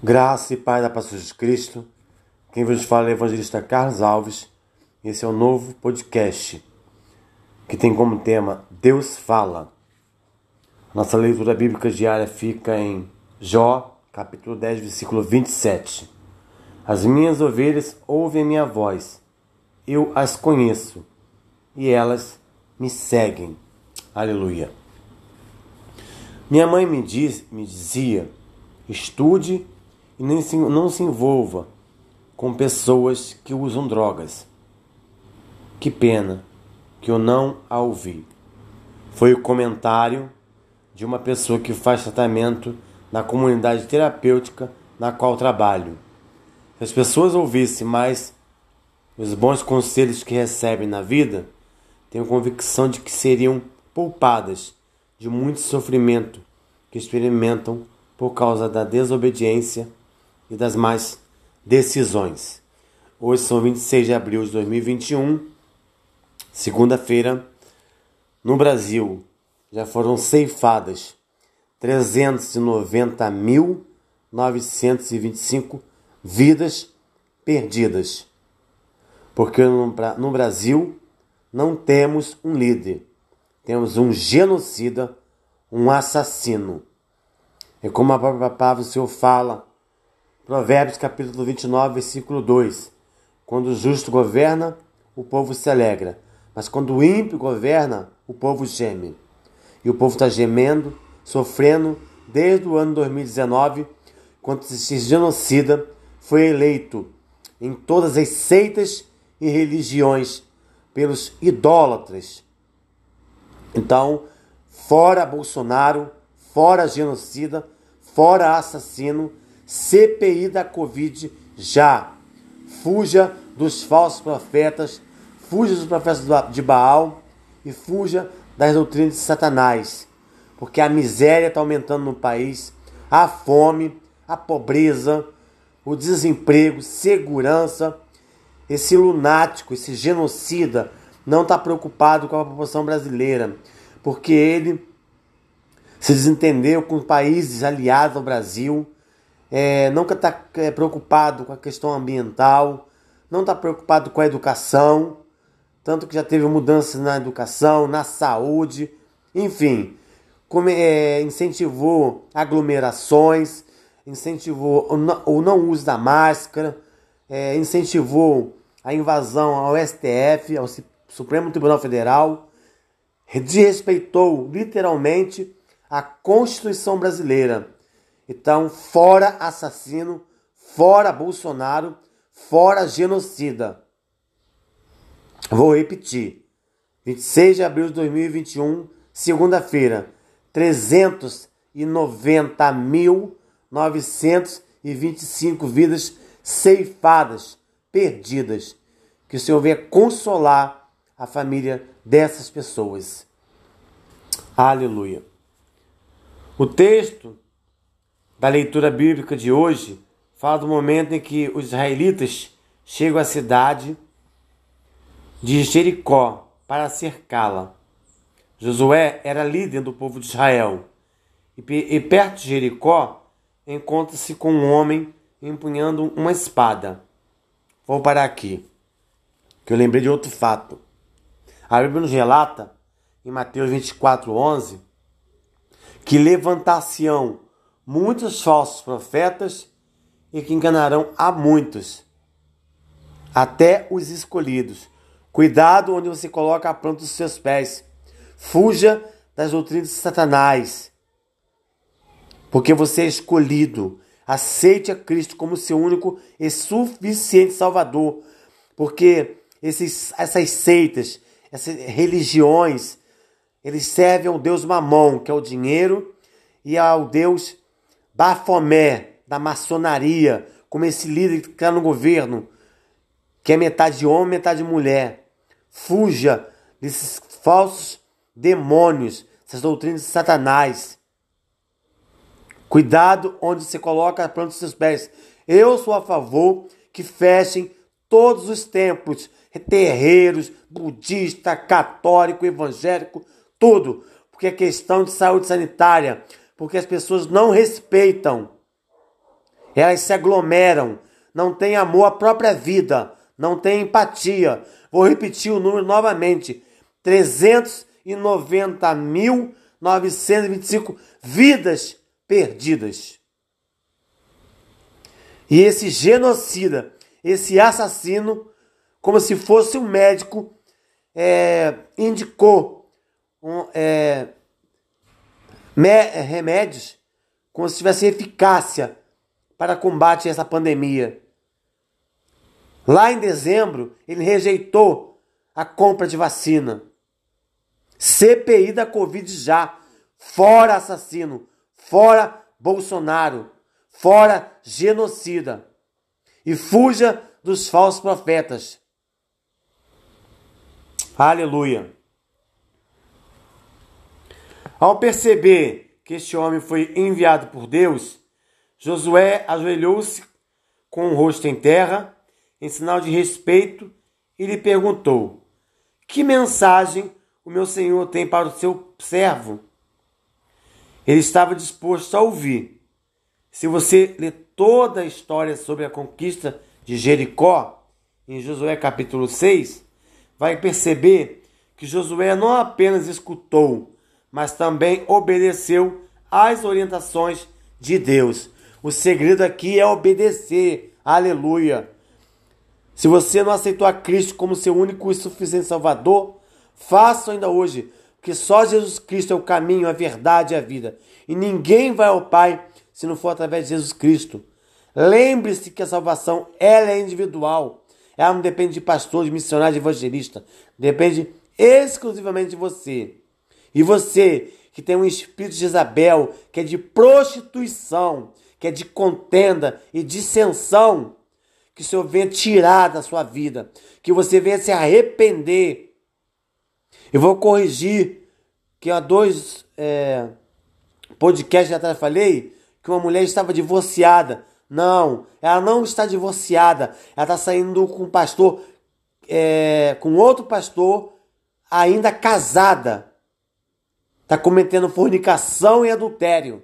Graça e Pai da Paz Jesus Cristo. Quem vos fala é o evangelista Carlos Alves. Esse é o novo podcast que tem como tema Deus fala. Nossa leitura bíblica diária fica em Jó, capítulo 10, versículo 27. As minhas ovelhas ouvem a minha voz, eu as conheço e elas me seguem. Aleluia. Minha mãe me, diz, me dizia: estude e nem se, não se envolva com pessoas que usam drogas. Que pena que eu não a ouvi. Foi o comentário de uma pessoa que faz tratamento na comunidade terapêutica na qual trabalho. Se as pessoas ouvissem mais os bons conselhos que recebem na vida, tenho convicção de que seriam poupadas de muito sofrimento que experimentam por causa da desobediência e das más decisões. Hoje são 26 de abril de 2021, segunda-feira. No Brasil já foram ceifadas 390.925 vidas perdidas. Porque no Brasil não temos um líder, temos um genocida, um assassino. É como a própria palavra do Senhor fala Provérbios capítulo 29, versículo 2. Quando o justo governa, o povo se alegra, mas quando o ímpio governa, o povo geme. E o povo está gemendo, sofrendo desde o ano 2019, quando esse genocida foi eleito em todas as seitas e religiões pelos idólatras. Então, fora Bolsonaro, fora genocida, fora assassino, CPI da Covid já. Fuja dos falsos profetas, fuja dos profetas de Baal e fuja das doutrinas de Satanás, porque a miséria está aumentando no país, a fome, a pobreza, o desemprego, segurança. Esse lunático, esse genocida, não está preocupado com a população brasileira, porque ele se desentendeu com países aliados ao Brasil é, nunca está é, preocupado com a questão ambiental, não está preocupado com a educação, tanto que já teve mudanças na educação, na saúde, enfim, é, incentivou aglomerações, incentivou o não, o não uso da máscara, é, incentivou a invasão ao STF, ao Supremo Tribunal Federal, desrespeitou literalmente a Constituição brasileira então, fora assassino, fora Bolsonaro, fora genocida. Vou repetir. 26 de abril de 2021, segunda-feira, 390.925 vidas ceifadas, perdidas. Que o Senhor venha consolar a família dessas pessoas. Aleluia. O texto da leitura bíblica de hoje fala do momento em que os israelitas chegam à cidade de Jericó para cercá-la. Josué era líder do povo de Israel e, perto de Jericó encontra-se com um homem empunhando uma espada. Vou parar aqui, que eu lembrei de outro fato. A Bíblia nos relata, em Mateus 24, 11, que levantar-se-ão muitos falsos profetas e que enganarão a muitos, até os escolhidos. Cuidado onde você coloca a planta dos seus pés. Fuja das doutrinas de Satanás, porque você é escolhido. Aceite a Cristo como seu único e suficiente Salvador, porque esses, essas seitas, essas religiões, eles servem ao Deus Mamon, que é o dinheiro, e ao Deus Bafomé, da maçonaria, como esse líder que está no governo, que é metade homem, metade mulher. Fuja desses falsos demônios, essas doutrinas de Satanás. Cuidado onde você coloca a planta dos seus pés. Eu sou a favor que fechem todos os templos, terreiros, budista, católico, evangélico, tudo, porque é questão de saúde sanitária, porque as pessoas não respeitam Elas se aglomeram, não têm amor à própria vida, não têm empatia. Vou repetir o número novamente: 390.925 vidas perdidas. E esse genocida, esse assassino, como se fosse um médico, é, indicou um, é, remédios como se tivesse eficácia para combate a essa pandemia. Lá em dezembro, ele rejeitou a compra de vacina. CPI da Covid já. Fora assassino. Fora Bolsonaro. Fora genocida. E fuja dos falsos profetas. Aleluia. Ao perceber que este homem foi enviado por Deus, Josué ajoelhou-se com o rosto em terra, em sinal de respeito, e lhe perguntou: Que mensagem o meu senhor tem para o seu servo? Ele estava disposto a ouvir. Se você ler toda a história sobre a conquista de Jericó, em Josué capítulo 6, vai perceber que Josué não apenas escutou, mas também obedeceu às orientações de Deus. O segredo aqui é obedecer. Aleluia. Se você não aceitou a Cristo como seu único e suficiente Salvador, faça ainda hoje, porque só Jesus Cristo é o caminho, a verdade e a vida. E ninguém vai ao Pai se não for através de Jesus Cristo. Lembre-se que a salvação ela é individual. Ela não depende de pastor, de missionário, de evangelista. Depende exclusivamente de você. E você que tem um espírito de Isabel, que é de prostituição, que é de contenda e dissensão, que o Senhor venha tirar da sua vida, que você venha se arrepender. Eu vou corrigir que há dois é, podcasts atrás falei que uma mulher estava divorciada. Não, ela não está divorciada. Ela está saindo com um pastor, é, com outro pastor, ainda casada. Está cometendo fornicação e adultério.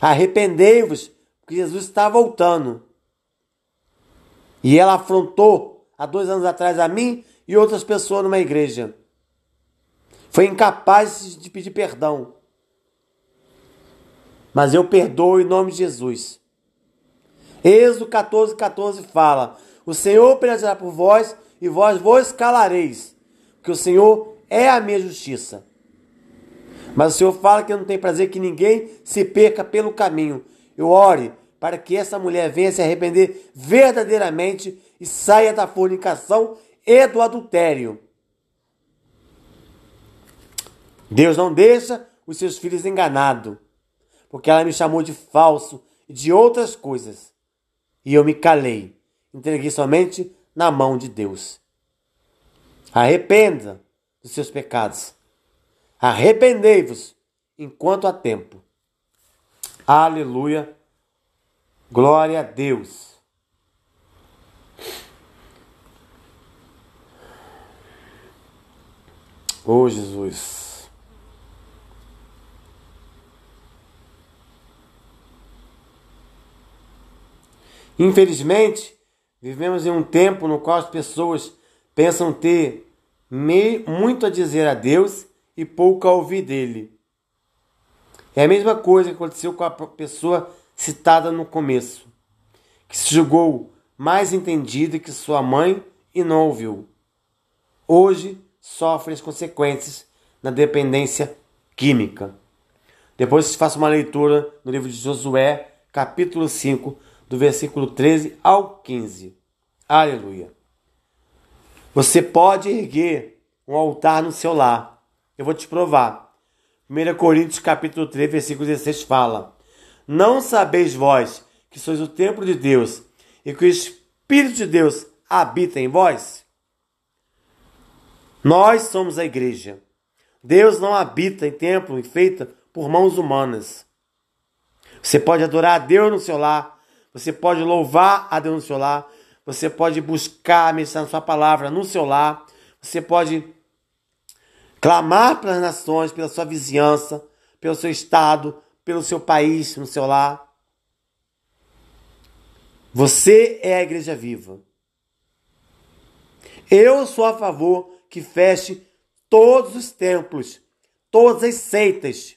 Arrependei-vos, porque Jesus está voltando. E ela afrontou há dois anos atrás a mim e outras pessoas numa igreja. Foi incapaz de pedir perdão. Mas eu perdoo em nome de Jesus. Êxodo 14, 14 fala: O Senhor pelejará por vós e vós vos calareis, porque o Senhor é a minha justiça. Mas o Senhor fala que não tem prazer que ninguém se perca pelo caminho. Eu ore para que essa mulher venha se arrepender verdadeiramente e saia da fornicação e do adultério. Deus não deixa os seus filhos enganados, porque ela me chamou de falso e de outras coisas. E eu me calei, entreguei somente na mão de Deus. Arrependa dos seus pecados Arrependei-vos enquanto há tempo. Aleluia. Glória a Deus. Oh Jesus. Infelizmente, vivemos em um tempo no qual as pessoas pensam ter muito a dizer a Deus e pouco a ouvir dele. É a mesma coisa que aconteceu com a pessoa citada no começo, que se julgou mais entendida que sua mãe e não ouviu. Hoje sofre as consequências da dependência química. Depois faça uma leitura no livro de Josué, capítulo 5, do versículo 13 ao 15. Aleluia. Você pode erguer um altar no seu lar eu vou te provar. 1 Coríntios capítulo 3, versículo 16 fala: Não sabeis vós que sois o templo de Deus e que o Espírito de Deus habita em vós? Nós somos a igreja. Deus não habita em templo feito por mãos humanas. Você pode adorar a Deus no seu lar, você pode louvar a Deus no seu lar, você pode buscar a mensagem na sua palavra no seu lar, você pode clamar pelas nações, pela sua vizinhança, pelo seu estado, pelo seu país, no seu lar. Você é a igreja viva. Eu sou a favor que feche todos os templos, todas as seitas.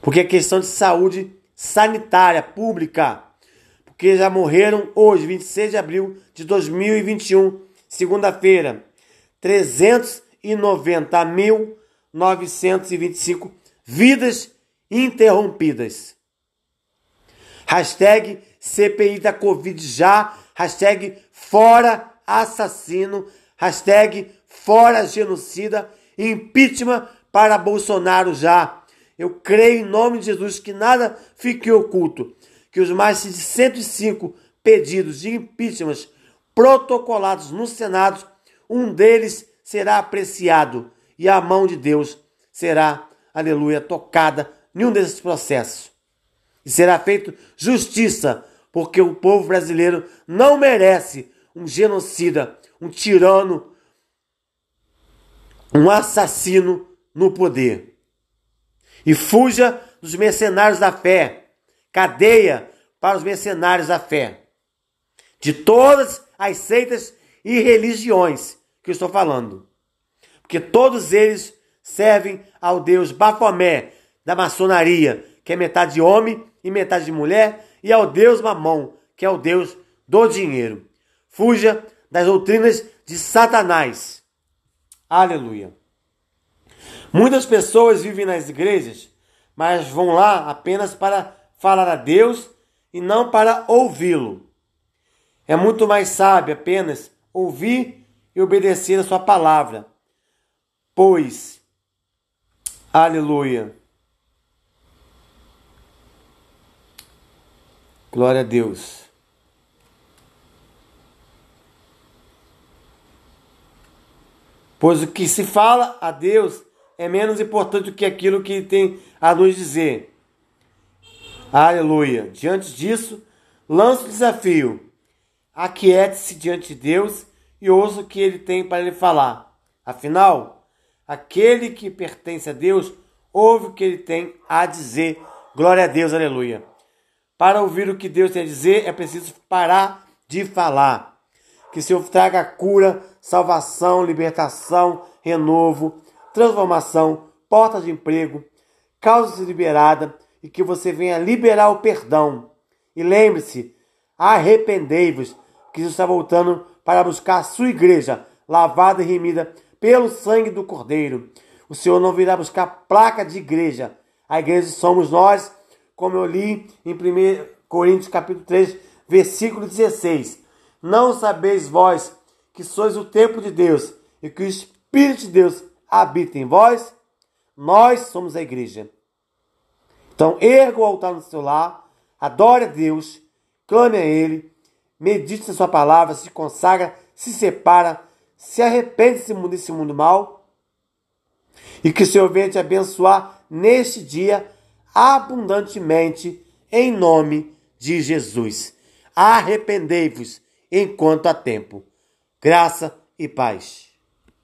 Porque é questão de saúde sanitária pública. Porque já morreram hoje, 26 de abril de 2021, segunda-feira, 390.925 vidas interrompidas. Hashtag CPI da Covid já. Hashtag fora assassino. Hashtag fora genocida. Impeachment para Bolsonaro já. Eu creio em nome de Jesus que nada fique oculto. Que os mais de 105 pedidos de impeachment protocolados no Senado, um deles será apreciado e a mão de Deus será, aleluia, tocada em um desses processos. E será feito justiça, porque o povo brasileiro não merece um genocida, um tirano, um assassino no poder. E fuja dos mercenários da fé, cadeia para os mercenários da fé, de todas as seitas e religiões que eu estou falando, porque todos eles servem ao Deus Bafomé da maçonaria, que é metade homem e metade de mulher, e ao Deus Mamon, que é o Deus do dinheiro. Fuja das doutrinas de Satanás. Aleluia. Muitas pessoas vivem nas igrejas, mas vão lá apenas para falar a Deus e não para ouvi-lo. É muito mais sábio apenas ouvir e obedecer a sua palavra, pois, aleluia, Glória a Deus. Pois o que se fala a Deus é menos importante do que aquilo que tem a nos dizer. Aleluia. Diante disso, lança o desafio. Aquiete-se diante de Deus e ouça o que ele tem para lhe falar. Afinal, aquele que pertence a Deus ouve o que ele tem a dizer. Glória a Deus, aleluia. Para ouvir o que Deus tem a dizer, é preciso parar de falar. Que o Senhor traga cura, salvação, libertação, renovo, transformação, portas de emprego, causas liberada e que você venha liberar o perdão. E lembre-se, arrependei-vos, que Jesus está voltando para buscar a sua igreja, lavada e remida pelo sangue do Cordeiro. O Senhor não virá buscar placa de igreja. A igreja somos nós como eu li em 1 Coríntios capítulo 3, versículo 16. Não sabeis vós que sois o templo de Deus e que o Espírito de Deus habita em vós? Nós somos a igreja. Então, erga o altar no seu lar, adore a Deus, clame a Ele, medite na sua palavra, se consagra, se separa, se arrepende desse mundo, desse mundo mal, e que o Senhor venha te abençoar neste dia abundantemente em nome de Jesus. Arrependei-vos enquanto há tempo. Graça e paz.